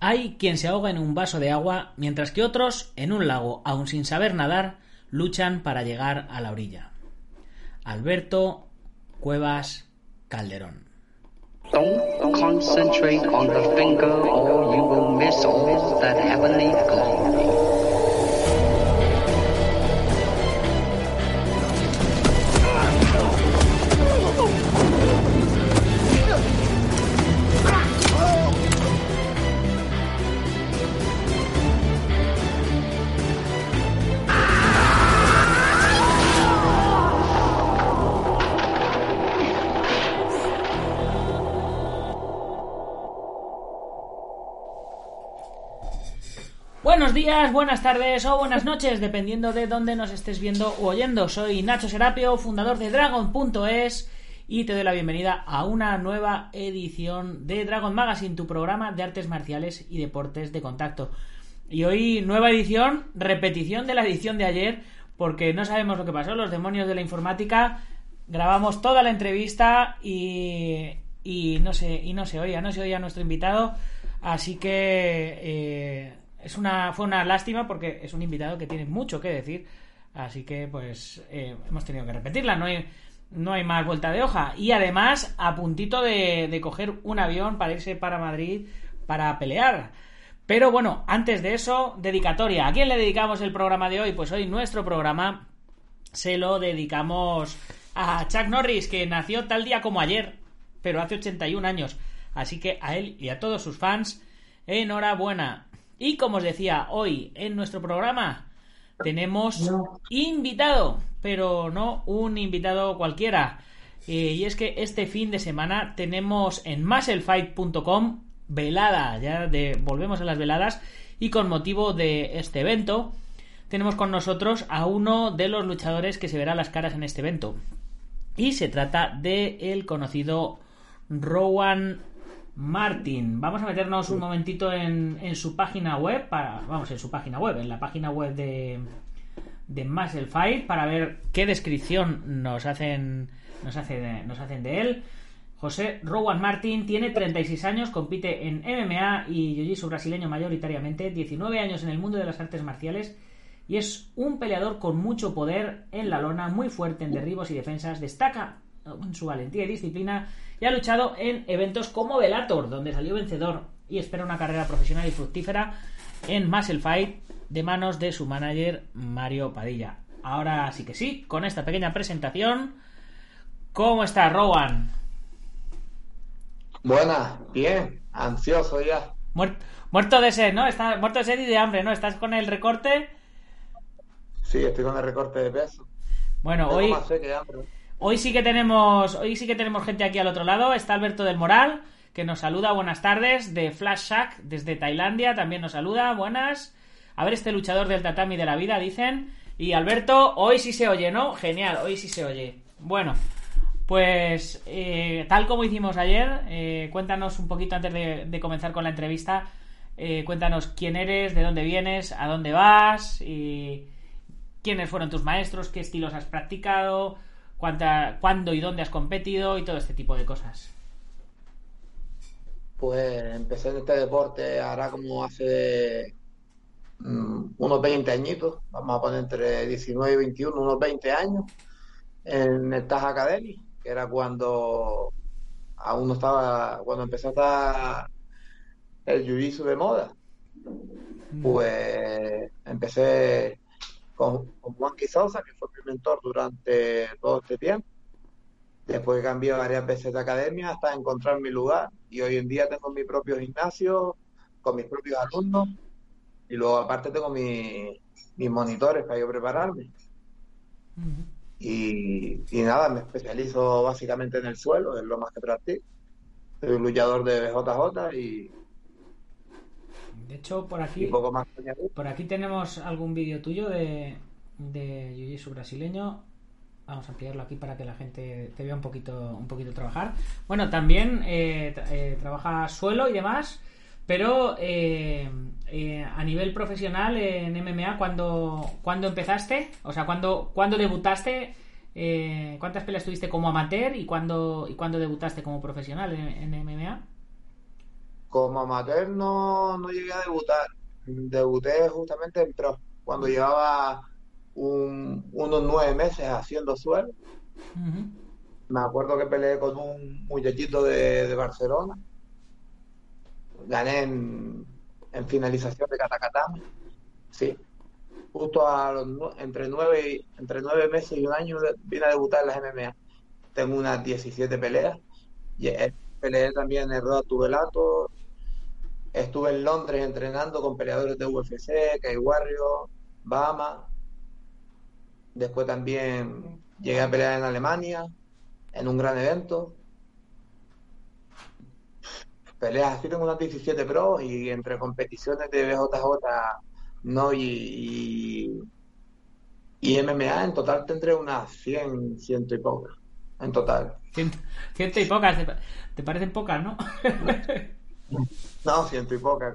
Hay quien se ahoga en un vaso de agua, mientras que otros, en un lago, aun sin saber nadar, luchan para llegar a la orilla. Alberto Cuevas Calderón. Don't concentrate on the finger or you will miss that heavenly. Buenos días, buenas tardes o buenas noches, dependiendo de dónde nos estés viendo o oyendo. Soy Nacho Serapio, fundador de Dragon.es y te doy la bienvenida a una nueva edición de Dragon Magazine, tu programa de artes marciales y deportes de contacto. Y hoy nueva edición, repetición de la edición de ayer, porque no sabemos lo que pasó, los demonios de la informática. Grabamos toda la entrevista y, y no se y no se oía, no se oía nuestro invitado, así que eh, es una, fue una lástima porque es un invitado que tiene mucho que decir. Así que, pues, eh, hemos tenido que repetirla. No hay, no hay más vuelta de hoja. Y además, a puntito de, de coger un avión para irse para Madrid para pelear. Pero bueno, antes de eso, dedicatoria. ¿A quién le dedicamos el programa de hoy? Pues hoy nuestro programa se lo dedicamos a Chuck Norris, que nació tal día como ayer, pero hace 81 años. Así que a él y a todos sus fans, enhorabuena. Y como os decía, hoy en nuestro programa tenemos invitado, pero no un invitado cualquiera. Eh, y es que este fin de semana tenemos en musclefight.com velada, ya de, volvemos a las veladas, y con motivo de este evento, tenemos con nosotros a uno de los luchadores que se verá las caras en este evento. Y se trata de el conocido Rowan Martin. Vamos a meternos un momentito en, en, su página web, para, vamos, en su página web, en la página web de, de Muscle Fight, para ver qué descripción nos hacen, nos, hace, nos hacen de él. José Rowan Martin tiene 36 años, compite en MMA y Jiu-Jitsu brasileño mayoritariamente, 19 años en el mundo de las artes marciales y es un peleador con mucho poder en la lona, muy fuerte en derribos y defensas, destaca en su valentía y disciplina y ha luchado en eventos como Velator, donde salió vencedor y espera una carrera profesional y fructífera en Muscle Fight de manos de su manager Mario Padilla. Ahora sí que sí, con esta pequeña presentación, ¿cómo está Rowan? Buena, bien, ansioso ya. Muerto, muerto de sed, ¿no? Está, muerto de sed y de hambre, ¿no? ¿Estás con el recorte? Sí, estoy con el recorte de peso. Bueno, hoy... Hoy sí que tenemos, hoy sí que tenemos gente aquí al otro lado. Está Alberto del Moral, que nos saluda. Buenas tardes. De Flash Shack, desde Tailandia, también nos saluda. Buenas. A ver, este luchador del tatami de la vida, dicen. Y Alberto, hoy sí se oye, ¿no? Genial, hoy sí se oye. Bueno, pues eh, tal como hicimos ayer, eh, cuéntanos un poquito antes de, comenzar con la entrevista. Eh, cuéntanos quién eres, de dónde vienes, a dónde vas y quiénes fueron tus maestros, qué estilos has practicado, cuánta, cuándo y dónde has competido y todo este tipo de cosas. Pues empecé en este deporte ahora como hace um, unos 20 añitos, vamos a poner entre 19 y 21, unos 20 años, en el Taj Academy, que era cuando aún no estaba, cuando empezó a estar el jiu de moda. Pues empecé con, con Juan Quizosa, que fue mi mentor durante todo este tiempo. Después cambié varias veces de academia hasta encontrar mi lugar y hoy en día tengo mi propio gimnasio con mis propios alumnos y luego aparte tengo mi, mis monitores para yo prepararme. Uh -huh. y, y, nada, me especializo básicamente en el suelo, es lo más que practico. Soy un luchador de BJJ y, De hecho, por aquí, poco más por aquí tenemos algún vídeo tuyo de, de Jiu-Jitsu brasileño. Vamos a ampliarlo aquí para que la gente te vea un poquito, un poquito trabajar. Bueno, también eh, eh, trabaja suelo y demás, pero eh, a nivel profesional en MMA, ¿cuándo, ¿cuándo empezaste? O sea, ¿cuándo, ¿cuándo debutaste? ¿Cuántas peleas tuviste como amateur y cuándo, y cuándo debutaste como profesional en, en MMA? Como amateur no, no llegué a debutar. Debuté justamente en pro, cuando llevaba un- unos nueve meses haciendo suelo. Me acuerdo que peleé con un muchachito de, de Barcelona. Gané en, en finalización de Catacatama. Sí. Justo a los entre nueve, y- entre nueve meses y un año vine a debutar en las MMA. Tengo unas 17 peleas. Y, peleé también en Road to Bellator. Estuve en Londres entrenando con peleadores de UFC, Kai Warrior, Bahama. Después también llegué a pelear en Alemania, en un gran evento. Peleas así, tengo unas 17 pros y entre competiciones de BJJ, no y MMA, en total tendré unas 100, ciento y pocas. En total. Ciento, ciento y pocas, te, te parecen pocas, ¿no? No, ciento y pocas.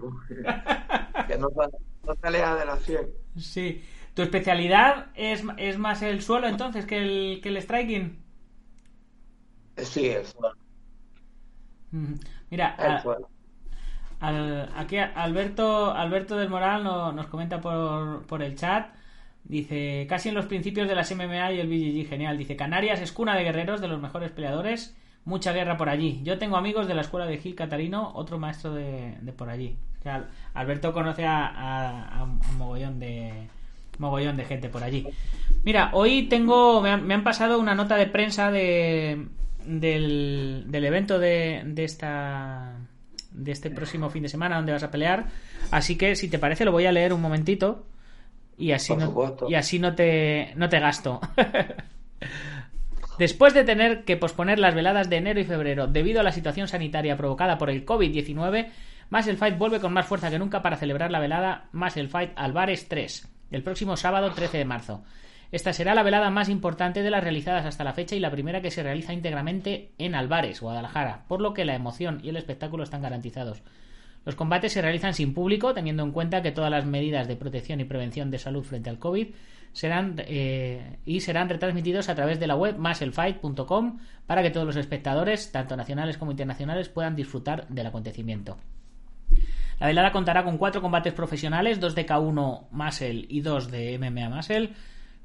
que no, sale- no se aleja de las 100. sí. ¿Tu especialidad es, es más el suelo entonces que el, que el striking? Eh, Sí, el suelo. Ujú. Mira, El a- suelo. al- aquí Alberto, Alberto del Moral no- nos comenta por, por el chat. Dice, casi en los principios de las MMA y el BJJ, genial. Dice, Canarias es cuna de guerreros, de los mejores peleadores. Mucha guerra por allí. Yo tengo amigos de la escuela de Gil Catarino, otro maestro de, de por allí. O sea, Alberto conoce a, a- a un mogollón de mogollón de gente por allí. Mira, hoy tengo, me han, me han pasado una nota de prensa de, del, del evento de, de esta de este próximo fin de semana donde vas a pelear. Así que si te parece lo voy a leer un momentito y así no, y así no te no te gasto. Después de tener que posponer las veladas de enero y febrero debido a la situación sanitaria provocada por el COVID-19, Muscle Fight vuelve con más fuerza que nunca para celebrar la velada Muscle Fight Alvarez 3, el próximo sábado 13 de marzo. Esta será la velada más importante de las realizadas hasta la fecha y la primera que se realiza íntegramente en Alvarez, Guadalajara, por lo que la emoción y el espectáculo están garantizados. Los combates se realizan sin público, teniendo en cuenta que todas las medidas de protección y prevención de salud frente al COVID serán eh, y serán retransmitidos a través de la web musclefight.com para que todos los espectadores, tanto nacionales como internacionales, puedan disfrutar del acontecimiento. La velada contará con cuatro combates profesionales, dos de K1 Muscle y dos de MMA Muscle,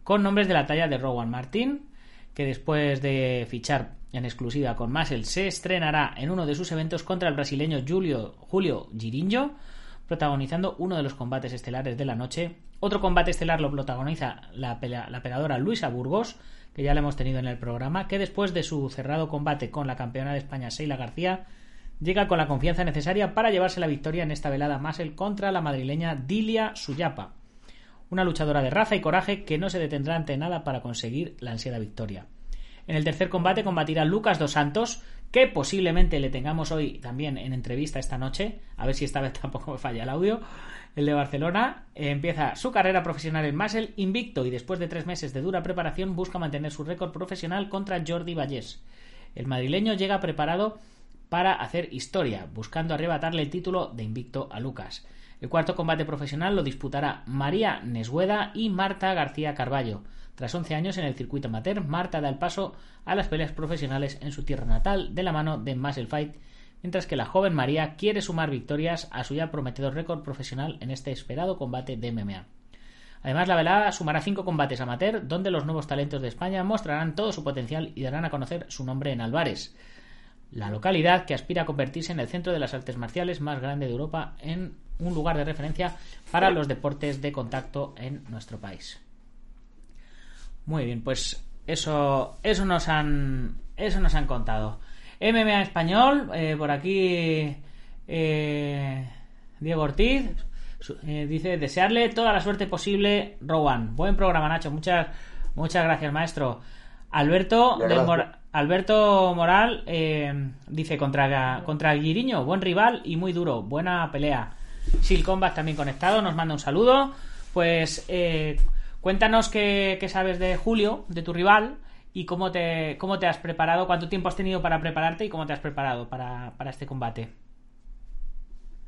con nombres de la talla de Rowan Martin, que después de fichar en exclusiva con Muscle se estrenará en uno de sus eventos contra el brasileño Julio, Julio Girinho, protagonizando uno de los combates estelares de la noche. Otro combate estelar lo protagoniza la, pelea- Luisa Burgos, que ya la hemos tenido en el programa, que después de su cerrado combate con la campeona de España Sheila García, llega con la confianza necesaria para llevarse la victoria en esta velada Muscle contra la madrileña Dilia Suyapa, una luchadora de raza y coraje que no se detendrá ante nada para conseguir la ansiada victoria. En el tercer combate combatirá Lucas dos Santos, que posiblemente le tengamos hoy también en entrevista esta noche, a ver si esta vez tampoco me falla el audio. El de Barcelona empieza su carrera profesional en Muscle invicto y después de tres meses de dura preparación busca mantener su récord profesional contra Jordi Vallés. El madrileño llega preparado para hacer historia, buscando arrebatarle el título de invicto a Lucas. El cuarto combate profesional lo disputará María Nesgueda y Marta García Carballo. Tras 11 años en el circuito amateur, Marta da el paso a las peleas profesionales en su tierra natal de la mano de Muscle Fight, mientras que la joven María quiere sumar victorias a su ya prometedor récord profesional en este esperado combate de MMA. Además, la velada sumará cinco combates amateur, donde los nuevos talentos de España mostrarán todo su potencial y darán a conocer su nombre en Alvarez, la localidad que aspira a convertirse en el centro de las artes marciales más grande de Europa, en un lugar de referencia para los deportes de contacto en nuestro país. Muy bien, pues eso, eso nos han, eso nos han contado. MMA español, eh, por aquí eh, Diego Ortiz eh, dice desearle toda la suerte posible, Rowan. Buen programa, Nacho. Muchas, muchas gracias, maestro. Alberto del, gracias. Alberto Moral eh, dice contra, contra Guiriño, buen rival y muy duro, buena pelea. Sil Combat también conectado, nos manda un saludo. Pues eh, cuéntanos qué, qué sabes de Julio, de tu rival, y cómo te, cómo te has preparado, cuánto tiempo has tenido para prepararte y cómo te has preparado para, para este combate.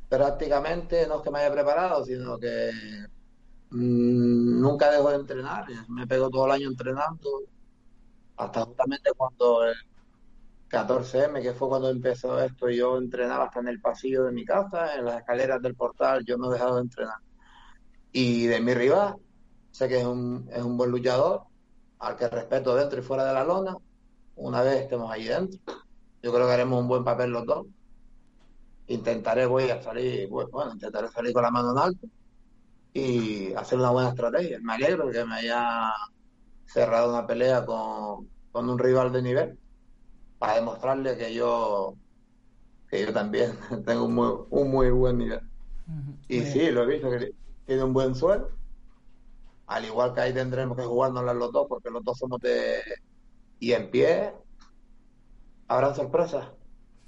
Prácticamente no es que me haya preparado, sino que mm, nunca dejo de entrenar. Me pego todo el año entrenando, hasta justamente cuando el 14M, que fue cuando empezó esto, yo entrenaba hasta en el pasillo de mi casa, en las escaleras del portal, yo no he dejado de entrenar. Y de mi rival, sé que es un, es un buen luchador, al que respeto dentro y fuera de la lona. Una vez estemos ahí dentro, yo creo que haremos un buen papel los dos. Intentaré, voy a salir, bueno, intentaré salir con la mano en alto y hacer una buena estrategia. Me alegro que me haya cerrado una pelea con, con un rival de nivel para demostrarle que yo que yo también tengo un muy, un muy buen nivel. Y sí, lo he visto, que tiene un buen suelo. Al igual que ahí tendremos que jugárnoslas los dos, porque los dos somos de... Y en pie, habrán sorpresas.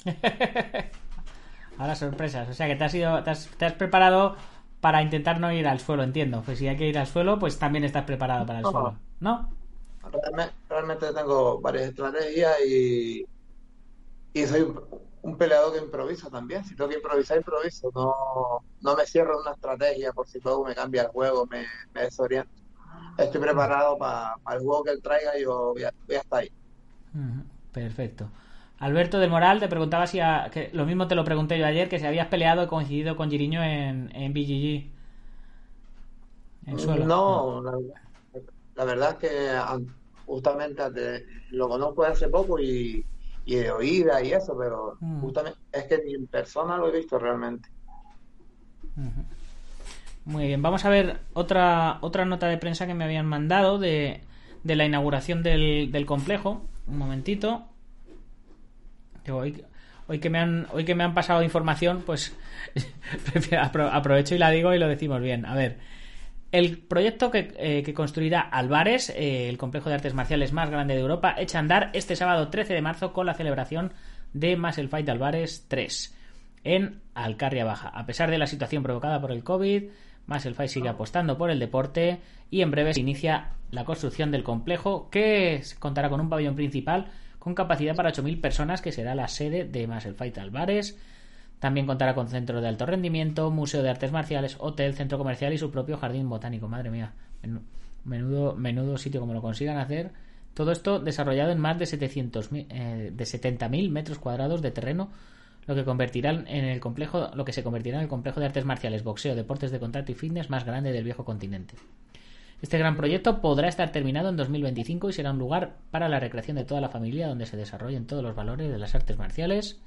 Habrá sorpresas. O sea que te has, ido, te has, te has preparado para intentar no ir al suelo, entiendo. Pues si hay que ir al suelo, pues también estás preparado para el No. suelo. ¿No? Realmente, realmente tengo varias estrategias y, y soy un, peleador que improvisa también. Si tengo que improvisar, improviso. No, no me cierro en una estrategia por si luego me cambia el juego, me, me desoriento. Estoy preparado para el juego que él traiga y yo voy a, voy a estar ahí. Perfecto. Alberto del Moral te preguntaba si a- que lo mismo te lo pregunté yo ayer, que si habías peleado y coincidido con Giriño en, en BGG. En suelo. No, la, la verdad es que justamente lo conozco de hace poco y, y de oída y eso, pero Mm. justamente es que ni en persona lo he visto realmente. Muy bien, vamos a ver otra, otra nota de prensa que me habían mandado de, de la inauguración del, del complejo. Un momentito. Hoy, que me han, hoy que me han pasado información, pues aprovecho y la digo y lo decimos bien. A ver, el proyecto que, eh, construirá Alvares, eh, el complejo de artes marciales más grande de Europa, echa a andar este sábado 13 de marzo con la celebración de Muscle Fight Alvares 3 en Alcarria Baja. A pesar de la situación provocada por el COVID, Muscle sigue apostando por el deporte y en breve se inicia la construcción del complejo que contará con un pabellón principal con capacidad para 8.000 personas que será la sede de Muscle Fight Alvares. También contará con centro de alto rendimiento, museo de artes marciales, hotel, centro comercial y su propio jardín botánico. Madre mía, menu- menudo, menudo sitio como lo consigan hacer. Todo esto desarrollado en más de 700.000 eh, de 70.000 metros cuadrados de terreno, lo que convertirá en el complejo, lo que se convertirá en el complejo de artes marciales, boxeo, deportes de contacto y fitness más grande del viejo continente. Este gran proyecto podrá estar terminado en 2025 y será un lugar para la recreación de toda la familia donde se desarrollen todos los valores de las artes marciales.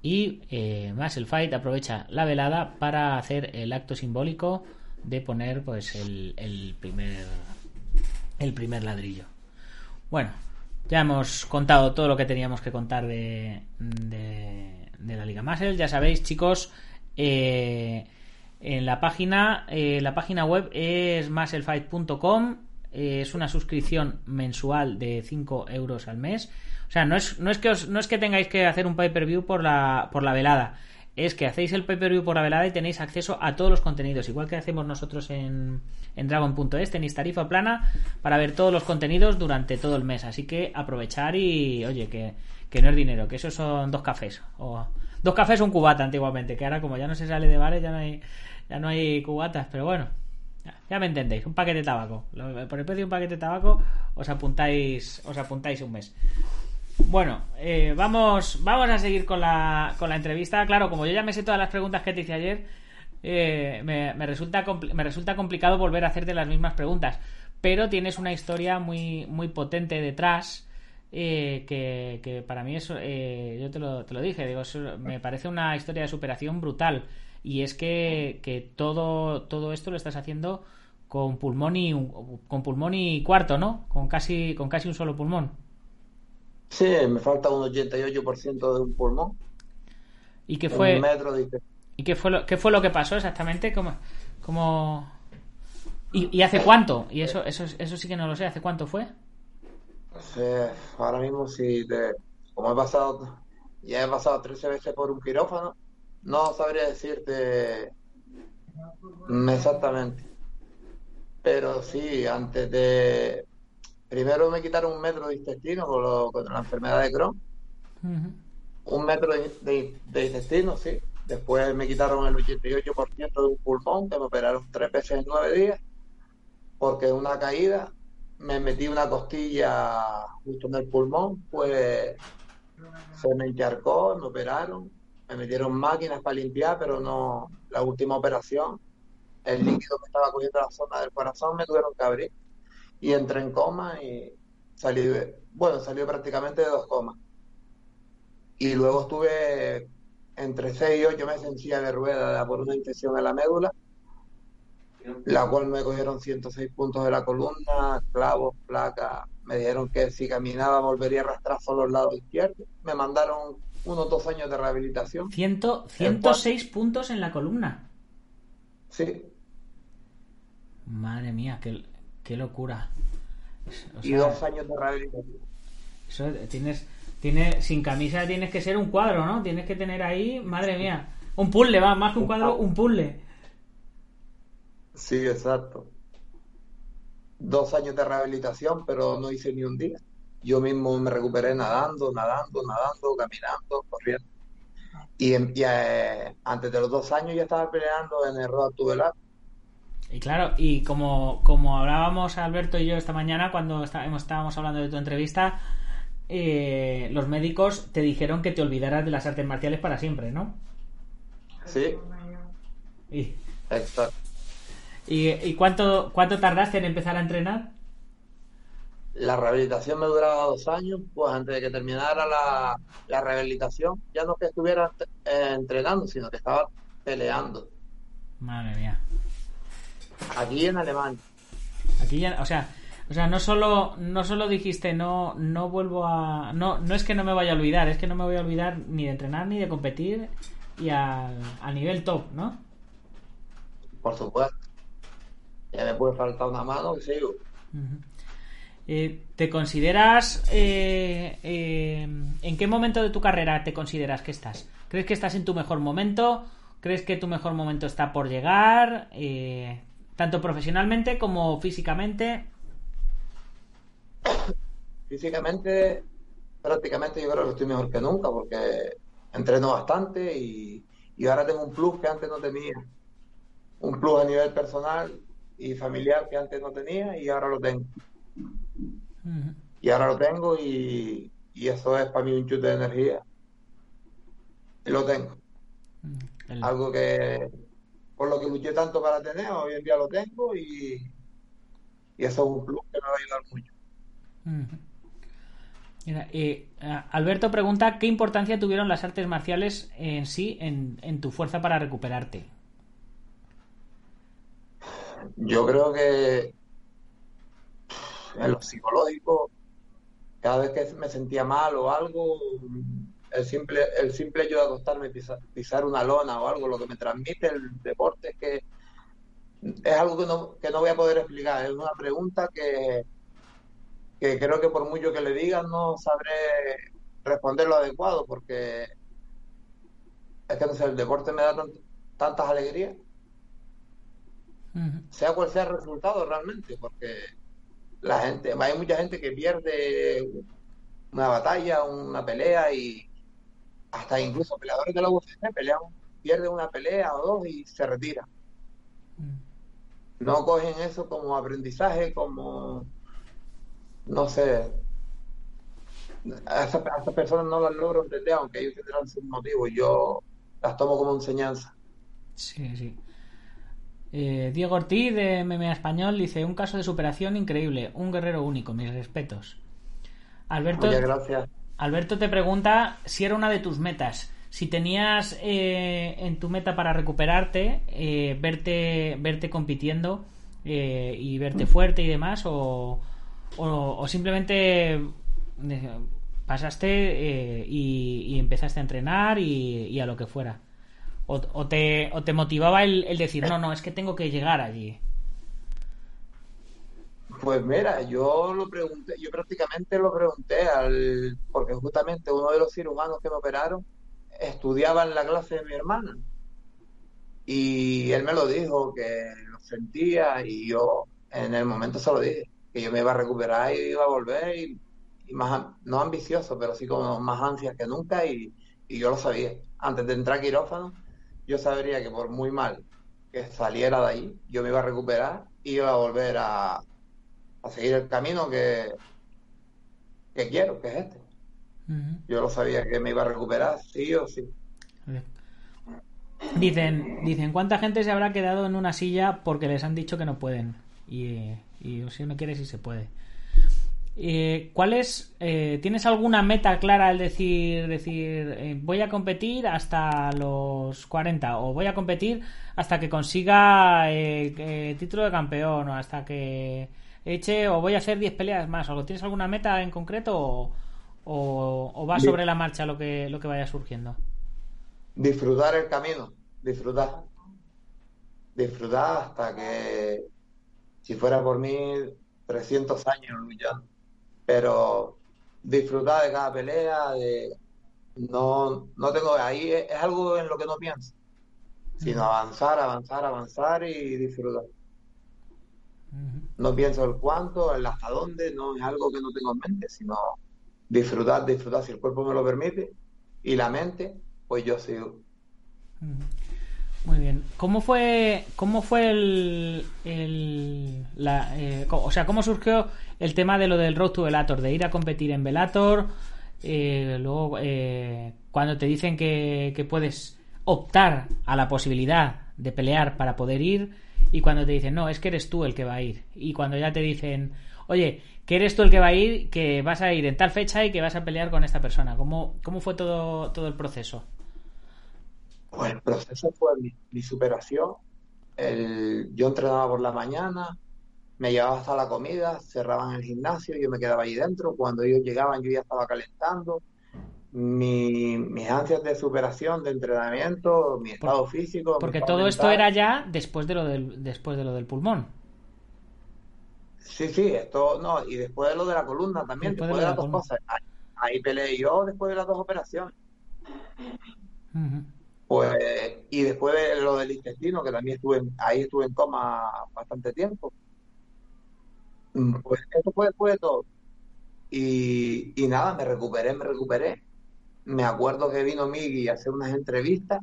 Y eh, Fight aprovecha la velada para hacer el acto simbólico de poner pues el, primer el primer ladrillo. Bueno, ya hemos contado todo lo que teníamos que contar de, de, la Liga Muscle. Ya sabéis, chicos, eh, en la página, eh, la página web es musclefight.com. eh, es una suscripción mensual de 5 euros al mes. O sea, no es, no es que os- no es que tengáis que hacer un pay-per-view por la, por la velada. Es que hacéis el pay-per-view por la velada y tenéis acceso a todos los contenidos. Igual que hacemos nosotros en, en Dragon.es, tenéis tarifa plana para ver todos los contenidos durante todo el mes. Así que aprovechar y, oye, que, que no es dinero, que eso son dos cafés. O, dos cafés un cubata antiguamente, que ahora como ya no se sale de bares, ya no hay, ya no hay cubatas. Pero bueno, ya, me entendéis, un paquete de tabaco. Por el precio de un paquete de tabaco os apuntáis, os apuntáis un mes. Bueno, eh, vamos, vamos a seguir con la, con la entrevista. Claro, como yo ya me sé todas las preguntas que te hice ayer, eh, me, me resulta me resulta complicado volver a hacerte las mismas preguntas. Pero tienes una historia muy, muy potente detrás. Eh, que, que para mí eso, eh, yo te lo, te lo dije, digo, eso me parece una historia de superación brutal. Y es que, que todo, todo esto lo estás haciendo con pulmón y con pulmón y cuarto, ¿no? Con casi, con casi un solo pulmón. Sí, me falta un 88% de un pulmón, ¿Y qué fue, de ¿y qué fue, lo, qué fue lo que pasó exactamente? ¿Cómo, cómo... ¿Y, y hace cuánto? Y eso, eso, eso sí que no lo sé. ¿Hace cuánto fue? Ahora mismo sí, te, como he pasado, ya he pasado 13 veces por un quirófano, no sabría decirte exactamente. Pero sí, antes de... Primero me quitaron un metro de intestino con, lo- con la enfermedad de Crohn. Un metro de, de- de intestino, sí. Después me quitaron el 88% de un pulmón, que me operaron tres veces en nueve días, porque una caída me metí una costilla justo en el pulmón, pues se me encharcó, me operaron, me metieron máquinas para limpiar, pero no, la última operación, el líquido que estaba cogiendo la zona del corazón me tuvieron que abrir y entré en coma y salí, de- bueno, salió prácticamente de dos comas. Y luego estuve entre 6 y 8 meses en silla de ruedas por una infección en la médula, la cual me cogieron 106 puntos de la columna, clavos, placas. Me dijeron que si caminaba volvería a arrastrar solo el lado izquierdo. Me mandaron unos dos años de rehabilitación. Ciento- 106 puntos en la columna. Sí, Madre mía, qué, qué locura. O y dos años de rehabilitación. eso tienes, tienes, sin camisa tienes que ser un cuadro, ¿no? Tienes que tener ahí, madre mía, un puzzle, va, más que un cuadro, un puzzle. Sí, exacto. Dos años de rehabilitación, pero no hice ni un día. Yo mismo me recuperé nadando, nadando, nadando, caminando, corriendo. Y, y, eh, antes de los dos años ya estaba peleando en el Road Lab. Y claro, y como, como hablábamos Alberto y yo esta mañana cuando está- hemos- estábamos hablando de tu entrevista, eh, los médicos te dijeron que te olvidaras de las artes marciales para siempre, ¿no? Sí, ¿Y, exacto. Y, y cuánto, cuánto tardaste en empezar a entrenar? La rehabilitación me duraba dos años, pues antes de que terminara la, la rehabilitación, ya no que estuviera eh, entrenando, sino que estaba peleando Madre mía. aquí en Alemania. Aquí ya, o sea, o sea, no solo, no solo dijiste no, no vuelvo a, no, no es que no me vaya a olvidar, es que no me voy a olvidar ni de entrenar ni de competir y al, a nivel top, ¿no? Por supuesto. Ya me puede faltar una mano, que sigo. Eh, ¿Te consideras eh, eh, en qué momento de tu carrera te consideras que estás? ¿Crees que estás en tu mejor momento? ¿Crees que tu mejor momento está por llegar? Tanto profesionalmente como físicamente. Físicamente, prácticamente yo creo que estoy mejor que nunca porque entreno bastante y, y ahora tengo un plus que antes no tenía. Un plus a nivel personal y familiar que antes no tenía y ahora lo tengo. Y ahora lo tengo y, y eso es para mí un chute de energía. Y lo tengo. El- Algo que por lo que luché tanto para tener, hoy en día lo tengo y, y eso es un plus que me va a ayudar mucho. Mira, eh, Alberto pregunta qué importancia tuvieron las artes marciales en sí en, en tu fuerza para recuperarte. Yo creo que en lo psicológico, cada vez que me sentía mal o algo, el simple, el simple hecho de acostarme pisar, pisar una lona o algo, lo que me transmite el deporte es que es algo que no, que no voy a poder explicar. Es una pregunta que, que creo que por mucho que le digan no sabré responder lo adecuado porque es que no sé, el deporte me da tan- tantas alegrías Sea cual sea el resultado realmente, porque la gente, hay mucha gente que pierde una batalla, una pelea y hasta incluso peleadores de la UFC pelean, pierden una pelea o dos y se retiran. No cogen eso como aprendizaje, como, no sé, a esas, a esas personas no las logro entender, aunque ellos tendrán sus motivos, yo las tomo como enseñanza. Sí, sí. Eh, Diego Ortiz de MMA Español dice un caso de superación increíble, un guerrero único, mis respetos. Alberto, Muchas gracias. Alberto te pregunta si era una de tus metas. Si tenías eh, en tu meta para recuperarte, eh, verte, verte compitiendo eh, y verte fuerte y demás, o, o- o simplemente eh, pasaste y, y empezaste a entrenar y, y a lo que fuera. O, te, o te motivaba el, el decir, no, no, es que tengo que llegar allí. Pues mira, yo lo pregunté, yo prácticamente lo pregunté al, porque justamente uno de los cirujanos que me operaron estudiaba en la clase de mi hermana. Y él me lo dijo, que lo sentía, y yo en el momento se lo dije, que yo me iba a recuperar y iba a volver, y, más, no ambicioso, pero sí como más ansias que nunca, y, y yo lo sabía. Antes de entrar a quirófano, yo sabría que por muy mal que saliera de ahí, yo me iba a recuperar y iba a volver a, a seguir el camino que, que quiero, que es este. Yo lo sabía que me iba a recuperar, sí o sí. Dicen, dicen, ¿cuánta gente se habrá quedado en una silla porque les han dicho que no pueden? Y, y si uno quiere, sí se puede. Eh, ¿Cuál es? eh, ¿Tienes alguna meta clara al decir, decir eh, voy a competir hasta los 40 o voy a competir hasta que consiga eh, título de campeón o hasta que eche o voy a hacer 10 peleas más o algo? ¿Tienes alguna meta en concreto o, o, o va sobre la marcha lo que, lo que vaya surgiendo? Disfrutar el camino, disfrutar. Disfrutar hasta que, si fuera por mí, 300 años luchando. Pero disfrutar de cada pelea, de no, no tengo, ahí es, es algo en lo que no pienso, sino avanzar, avanzar, avanzar y disfrutar. No pienso el cuánto, el hasta dónde, no es algo que no tengo en mente, sino disfrutar, disfrutar, si el cuerpo me lo permite y la mente, pues yo sigo. Muy bien. ¿Cómo fue, cómo fue el, el- la, eh, o sea, cómo surgió el tema de lo del Road to Velator, de ir a competir en Velator, eh, luego eh, cuando te dicen que, que puedes optar a la posibilidad de pelear para poder ir y cuando te dicen no, es que eres tú el que va a ir y cuando ya te dicen oye, que eres tú el que va a ir, que vas a ir en tal fecha y que vas a pelear con esta persona. ¿Cómo, cómo fue todo, todo el proceso? Pues el proceso fue mi, mi superación. El, yo entrenaba por la mañana, me llevaba hasta la comida, cerraban el gimnasio, yo me quedaba ahí dentro. Cuando ellos llegaban, yo ya estaba calentando. Mi, mis ansias de superación, de entrenamiento, mi estado físico, Porque todo esto era ya después de lo del, después de lo del pulmón. Sí, sí, esto, no, y después de lo de la columna también, Después de después de, lo de las la dos columna. cosas. Ahí, ahí peleé yo después de las dos operaciones. Ujú. Pues, y después de lo del intestino, que también estuve, ahí estuve en coma bastante tiempo. Mm, Pues eso fue después de todo. Y, y nada, me recuperé, me recuperé. Me acuerdo que vino Migui a hacer unas entrevistas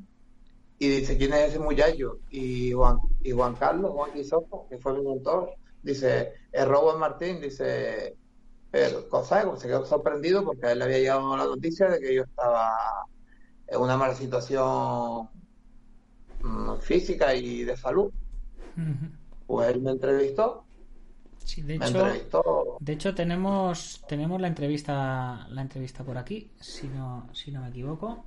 y dice, ¿quién es ese muchacho? Y Juan, y Juan Carlos, Juan Quisofo, que fue mi mentor, dice, es Robert Martín, dice, pero cosa, se quedó sorprendido porque a él le había llegado la noticia de que yo estaba en una mala situación mm, física y de salud. Pues él me entrevistó, Sí, de hecho, entrevistó, de hecho tenemos, tenemos la entrevista, la entrevista por aquí, si no, si no me equivoco.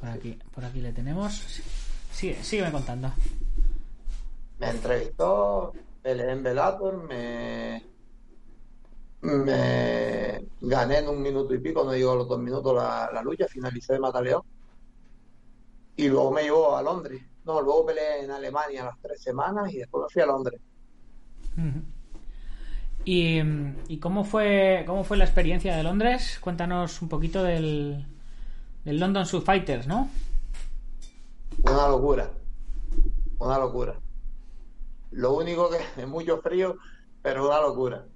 Por aquí, por aquí le tenemos. Sigue, sígueme contando. me entrevistó, peleé en Bellator, me, me gané en un minuto y pico, no llegó a los dos minutos la, la lucha, finalicé de Mataleón. Y luego me llevó a Londres. No, luego peleé en Alemania las tres semanas y después me fui a Londres. ¿Y, ¿y cómo fue cómo fue la experiencia de Londres? Cuéntanos un poquito del, del London Sub Fighters, ¿no? Una locura, una locura. Lo único que es mucho frío, pero una locura.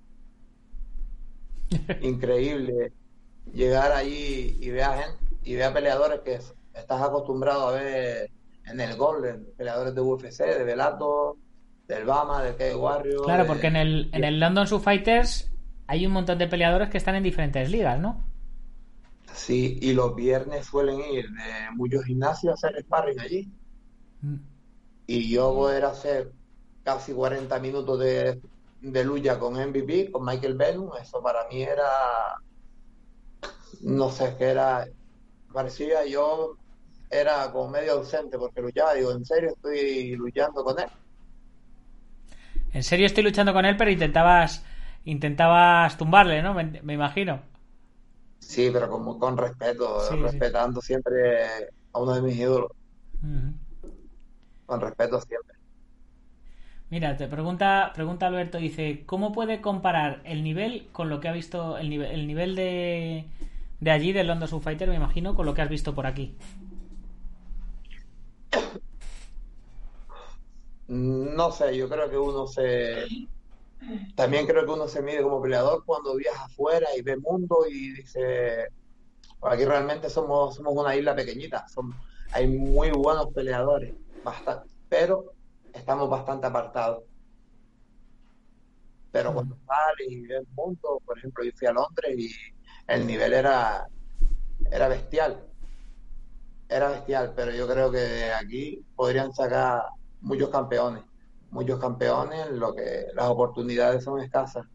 Increíble llegar allí y ver a gente, y ver a peleadores que estás acostumbrado a ver en el Golden, peleadores de UFC, de Bellator, del Bama, del K Warrior. Claro, de- porque en el, en el London Sub Fighters hay un montón de peleadores que están en diferentes ligas, ¿no? Sí, y los viernes suelen ir de muchos gimnasios a hacer sparring allí. Mm. Y yo poder hacer casi 40 minutos de, de lucha con MVP, con Michael Bennum, eso para mí era, no sé, que era, parecía yo, era como medio ausente porque luchaba, digo, en serio estoy luchando con él. En serio estoy luchando con él, pero intentabas intentabas tumbarle, ¿no? Me, me imagino. Sí, pero como con respeto, Sí, sí. respetando siempre a uno de mis ídolos, con respeto siempre. Mira, te pregunta, pregunta Alberto, dice, ¿cómo puede comparar el nivel con lo que ha visto, el nivel, el nivel de, de allí, del London Sub Fighter, me imagino, con lo que has visto por aquí? No sé, yo creo que uno se... También creo que uno se mide como peleador cuando viaja afuera y ve mundo y dice, aquí realmente somos, somos una isla pequeñita, son, hay muy buenos peleadores, bastante, pero estamos bastante apartados. Pero cuando sales y ves mundo, por ejemplo, yo fui a Londres y el nivel era, era bestial, era bestial, pero yo creo que aquí podrían sacar muchos campeones, muchos campeones, lo que las oportunidades son escasas.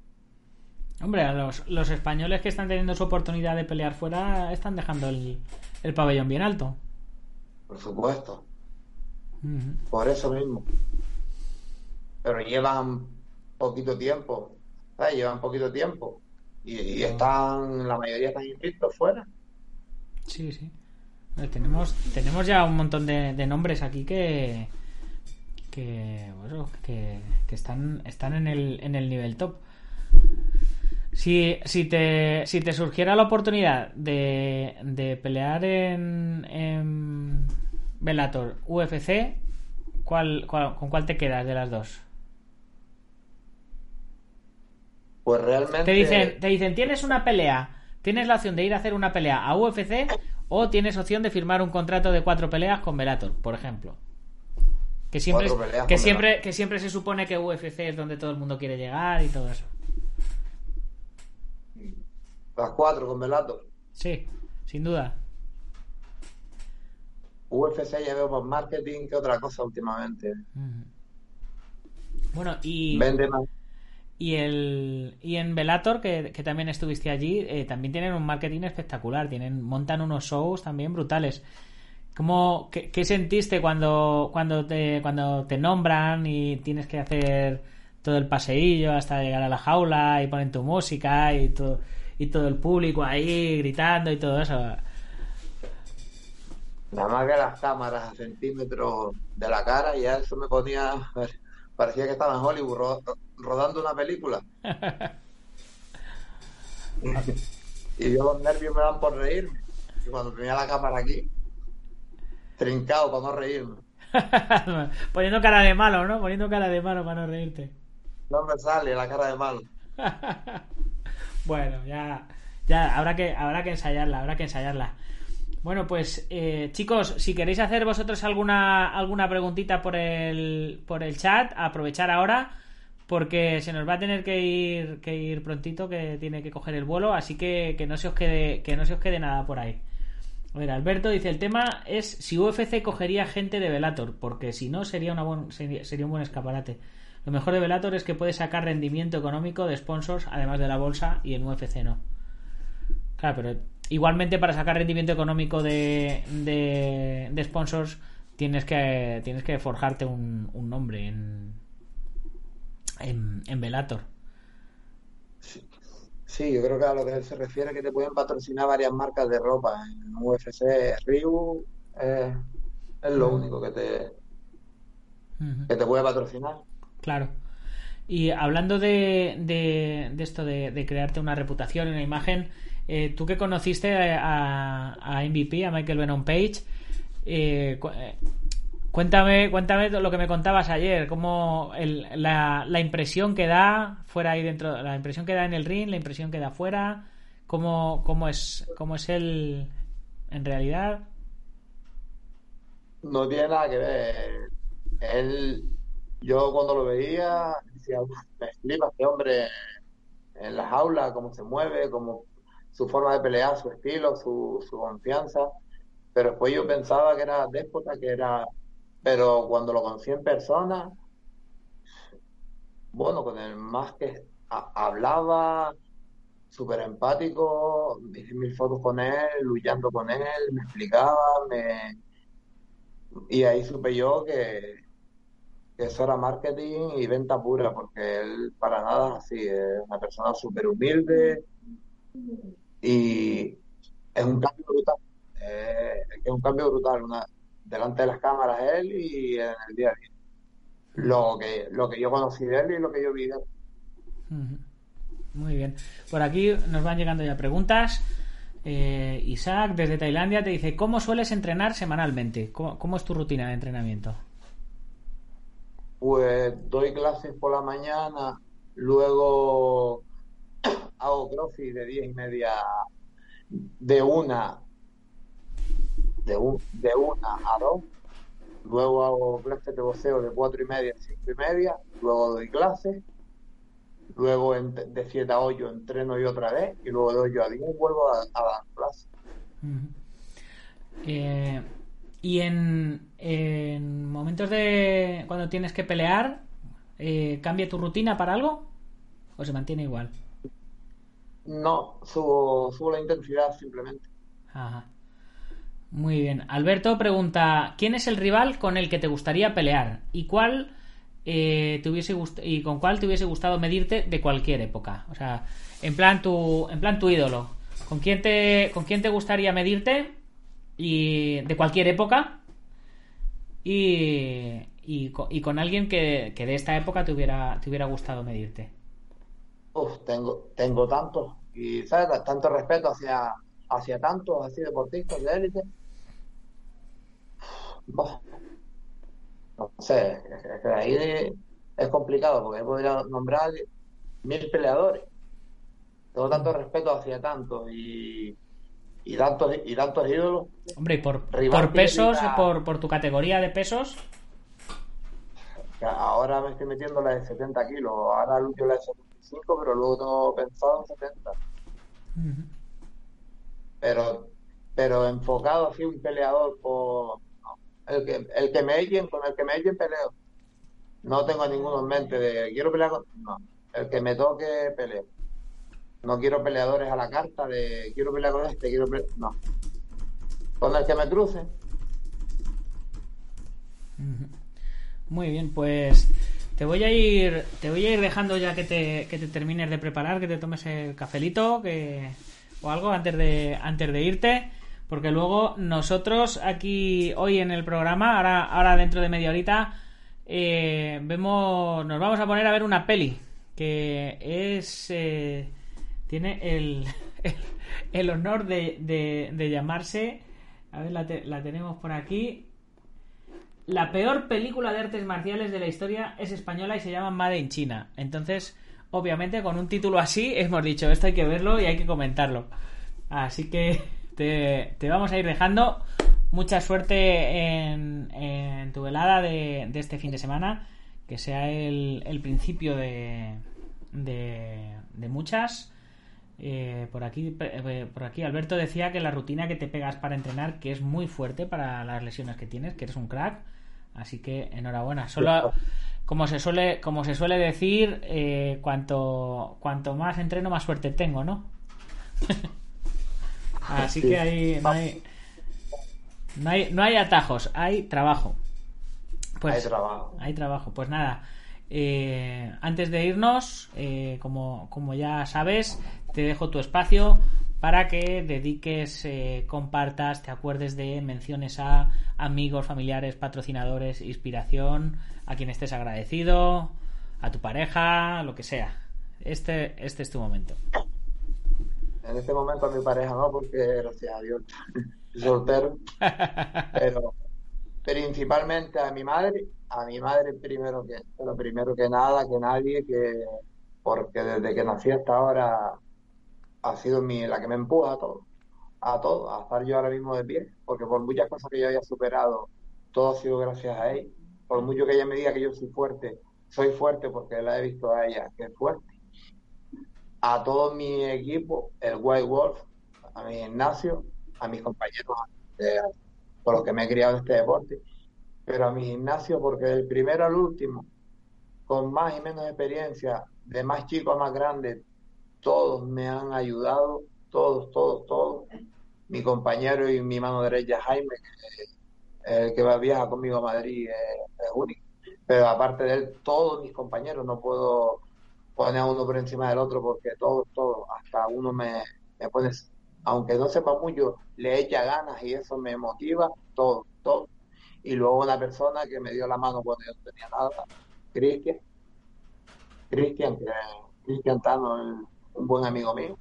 Hombre, a los, los españoles que están teniendo su oportunidad de pelear fuera están dejando el, el pabellón bien alto. Por supuesto, Por eso mismo. Pero llevan poquito tiempo, ¿sabes? Llevan poquito tiempo. Y, y están, la mayoría están invictos fuera. Sí, sí. Tenemos, tenemos ya un montón de, de nombres aquí que que bueno, que, que están, están en el, en el nivel top. Si, si, te, si te surgiera la oportunidad de, de pelear en, en Bellator UFC, ¿cuál, cuál- con cuál te quedas de las dos? Pues realmente Te dicen, te dicen, tienes una pelea, tienes la opción de ir a hacer una pelea a UFC o tienes opción de firmar un contrato de cuatro peleas con Bellator, por ejemplo. Que siempre, que siempre, que siempre se supone que UFC es donde todo el mundo quiere llegar y todo eso. las cuatro con Bellator. Sí, sin duda. UFC ya veo más marketing que otra cosa últimamente. Bueno, y, Vende más. y el y en Bellator, que, que también estuviste allí, eh, también tienen un marketing espectacular, tienen, montan unos shows también brutales. ¿Cómo, qué, qué sentiste cuando, cuando te, cuando te nombran y tienes que hacer todo el paseillo hasta llegar a la jaula y ponen tu música y todo, y todo el público ahí gritando y todo eso? Nada más que las cámaras a centímetros de la cara, y ya eso me ponía. Parecía que estaba en Hollywood ro- rodando una película. y yo los nervios me dan por reírme. Y cuando tenía la cámara aquí, trincado para no reírme. Poniendo cara de malo, ¿no? Poniendo cara de malo para no reírte. No me sale la cara de malo. Bueno, ya, ya habrá que, habrá que ensayarla, habrá que ensayarla. Bueno, pues eh, chicos, si queréis hacer vosotros alguna, alguna preguntita por el, por el chat, aprovechar ahora, porque se nos va a tener que ir, que ir prontito, que tiene que coger el vuelo, así que, que no se os quede, que no se os quede nada por ahí. A ver, Alberto dice, el tema es si UFC cogería gente de Velator, porque si no sería, una buen- sería, sería un buen escaparate. Lo mejor de Velator es que puede sacar rendimiento económico de sponsors, además de la bolsa, y en UFC no. Claro, pero igualmente para sacar rendimiento económico de, de, de sponsors tienes que, tienes que forjarte un, un nombre en, en, en Velator. Sí, yo creo que a lo que él se refiere es que te pueden patrocinar varias marcas de ropa. En UFC, Reebok, eh, es lo único que te, que te puede patrocinar. Claro. Y hablando de, de, de esto de, de crearte una reputación, una imagen, eh, tú que conociste a, MVP, a Michael Venom Page, eh, eh, cuéntame, cuéntame lo que me contabas ayer, cómo la, impresión que da fuera ahí dentro, la impresión que da en el ring, la impresión que da fuera, cómo, cómo es, cómo es él en realidad. No tiene nada que ver. Él, yo cuando lo veía, decía, "Uf, me flipa este hombre en la jaula, cómo se mueve, cómo su forma de pelear, su estilo, su, su confianza. Pero después yo pensaba que era déspota, que era... Pero cuando lo conocí en persona, bueno, con el más que ha- hablaba, súper empático, hice mil fotos con él, luchando con él, me explicaba, me... Y ahí supe yo que, que eso era marketing y venta pura, porque él para nada es así, es una persona súper humilde y es un cambio brutal. Eh, es un cambio brutal, una, delante de las cámaras él y en el día a día. lo que, lo que yo conocí de él y lo que yo vi de él. Muy bien. Por aquí nos van llegando ya preguntas. Eh, Isaac, desde Tailandia, te dice: ¿Cómo sueles entrenar semanalmente? ¿Cómo, cómo es tu rutina de entrenamiento? Pues doy clases por la mañana, luego hago crossfit de 10 y media, de una, de, un- de una a dos, luego hago clases de boxeo de 4 y media a 5 y media, luego doy clases, luego de 7 a 8 entreno yo otra vez, y luego de 8 a 10 vuelvo a, dar clases. Eh, y en, en momentos de cuando tienes que pelear, eh, ¿cambia tu rutina para algo? ¿O se mantiene igual? No, subo, subo la intensidad simplemente. Ajá. Muy bien. Alberto pregunta: ¿Quién es el rival con el que te gustaría pelear? ¿Y cuál eh, te hubiese y con cuál te hubiese gustado medirte de cualquier época? O sea, en plan tu, en plan tu ídolo. ¿Con quién te, con quién te gustaría medirte? Y de cualquier época. Y, y, y con alguien que, que de esta época te hubiera, te hubiera gustado medirte. Uf, tengo, tengo tanto, y ¿sabes? tanto respeto hacia, hacia tantos así deportistas de élite. No sé, ahí es complicado porque podría nombrar mil peleadores. Tengo tanto respeto hacia tantos y, y tantos y tantos ídolos. Hombre, y por, por pesos, diga- por, por tu categoría de pesos, ahora me estoy metiendo la de 70 kilos, ahora lucho la de 75, pero luego tengo pensado en 70. pero pero enfocado así un peleador por el que el que me echen con el que me echen peleo. No tengo ninguno en mente de quiero pelear con no el que me toque peleo. No quiero peleadores a la carta de quiero pelear con este quiero pelear no. Con el que me cruce. Muy bien, pues te voy a ir, te voy a ir dejando ya que te, que te termines de preparar, que te tomes el cafelito, que o algo antes de antes de irte, porque luego nosotros aquí hoy en el programa, ahora ahora dentro de media horita eh, vemos, nos vamos a poner a ver una peli que es eh, tiene el, el, honor de, de, llamarse, a ver la tenemos por aquí, la peor película de artes marciales de la historia es española y se llama Made in China. Entonces, obviamente, con un título así, hemos dicho, esto hay que verlo y hay que comentarlo. Así que te, te vamos a ir dejando. Mucha suerte en, en tu velada de, de este fin de semana. Que sea el, el principio de, de, de muchas. Eh, por aquí eh, por aquí Alberto decía que la rutina que te pegas para entrenar que es muy fuerte para las lesiones que tienes que eres un crack. Así que enhorabuena. Solo como se suele como se suele decir eh, cuanto cuanto más entreno más suerte tengo no así Sí. que ahí no hay no hay no hay atajos hay trabajo. Pues hay trabajo. hay trabajo. Pues nada, eh, antes de irnos, eh, como, como ya sabes, te dejo tu espacio para que dediques, eh, compartas, te acuerdes de menciones a amigos, familiares, patrocinadores, inspiración, a quien estés agradecido, a tu pareja, lo que sea. Este, este es tu momento. en este momento a mi pareja no porque gracias a Dios soltero pero principalmente a mi madre, a mi madre primero que, pero primero que nada, que nadie, que porque desde que nací hasta ahora ha sido mi, la que me empuja a todo, a todo, a estar yo ahora mismo de pie, porque por muchas cosas que yo haya superado, todo ha sido gracias a ella. Por mucho que ella me diga que yo soy fuerte, soy fuerte porque la he visto a ella que es fuerte. A todo mi equipo, el White Wolf, a mi gimnasio, a mis compañeros de, por los que me he criado este deporte, pero a mi gimnasio porque del primero al último, con más y menos experiencia, de más chico a más grande, todos me han ayudado, todos, todos, todos. Mi compañero y mi mano derecha, Jaime, que, que va viaja conmigo a Madrid, es único. Pero aparte de él, todos mis compañeros, no puedo poner a uno por encima del otro porque todos, todos, hasta uno me, me pone aunque no sepa mucho, le echa ganas y eso me motiva, todo, todo. Y luego una persona que me dio la mano cuando yo no tenía nada, Cristian. Cristian, que Cristian Tano un buen amigo mío.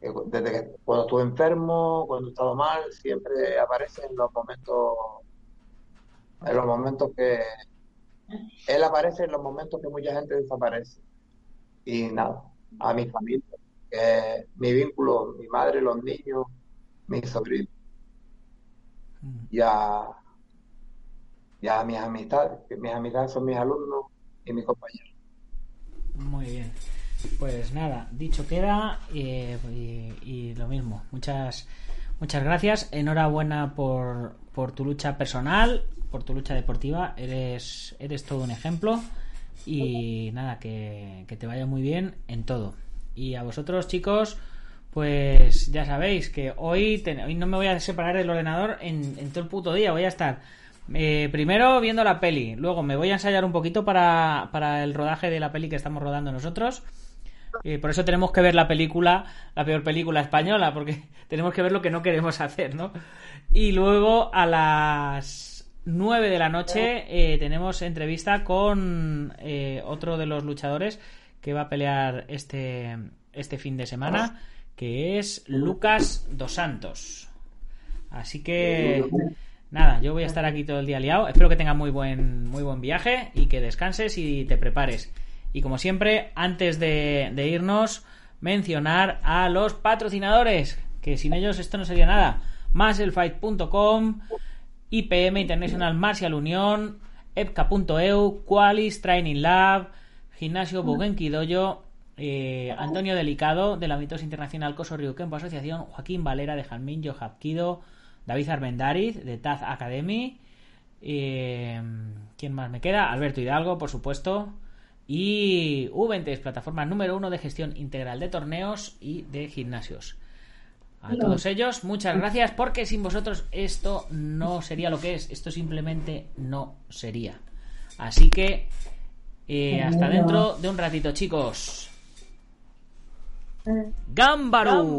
que Desde que cuando estuve enfermo, cuando he estado mal, siempre aparece en los momentos, en los momentos que él aparece en los momentos que mucha gente desaparece. Y nada, a mi familia, que mi vínculo, mi madre, los niños, mis sobrinos. Y a, y a mis amistades, mis amistades son mis alumnos y mis compañeros. Muy bien. Pues nada, dicho queda y, lo mismo. Muchas muchas gracias. Enhorabuena por, por tu lucha personal, por tu lucha deportiva. Eres, eres todo un ejemplo. Y nada, que, que te vaya muy bien en todo. Y a vosotros, chicos, pues ya sabéis que hoy, hoy no me voy a separar del ordenador en, en todo el puto día. Voy a estar eh, primero viendo la peli, luego me voy a ensayar un poquito para, para el rodaje de la peli que estamos rodando nosotros. Eh, por eso tenemos que ver la película, la peor película española, porque tenemos que ver lo que no queremos hacer, ¿no? Y luego a las 9 de la noche eh, tenemos entrevista con otro de los luchadores que va a pelear este, este fin de semana, que es Lucas Dos Santos. Así que nada, yo voy a estar aquí todo el día liado. Espero que tengas muy buen, muy buen viaje y que descanses y te prepares. Y como siempre, antes de, irnos, mencionar a los patrocinadores, que sin ellos esto no sería nada. Maselfight.com, IPM International Martial Unión, EPCA.eu, Qualis Training Lab, Gimnasio Bugenki Dojo, eh, Antonio Delicado, de la Mitos Internacional Coso Ryukenpo Asociación, Joaquín Valera de Jalmín, Hapkido, David Armendariz de Taz Academy, eh, ¿quién más me queda? Alberto Hidalgo, por supuesto, y Uventes, plataforma número uno de gestión integral de torneos y de gimnasios. A todos ellos, muchas gracias, porque sin vosotros esto no sería lo que es, esto simplemente no sería. Así que eh, hasta dentro de un ratito, chicos. Gámbaro.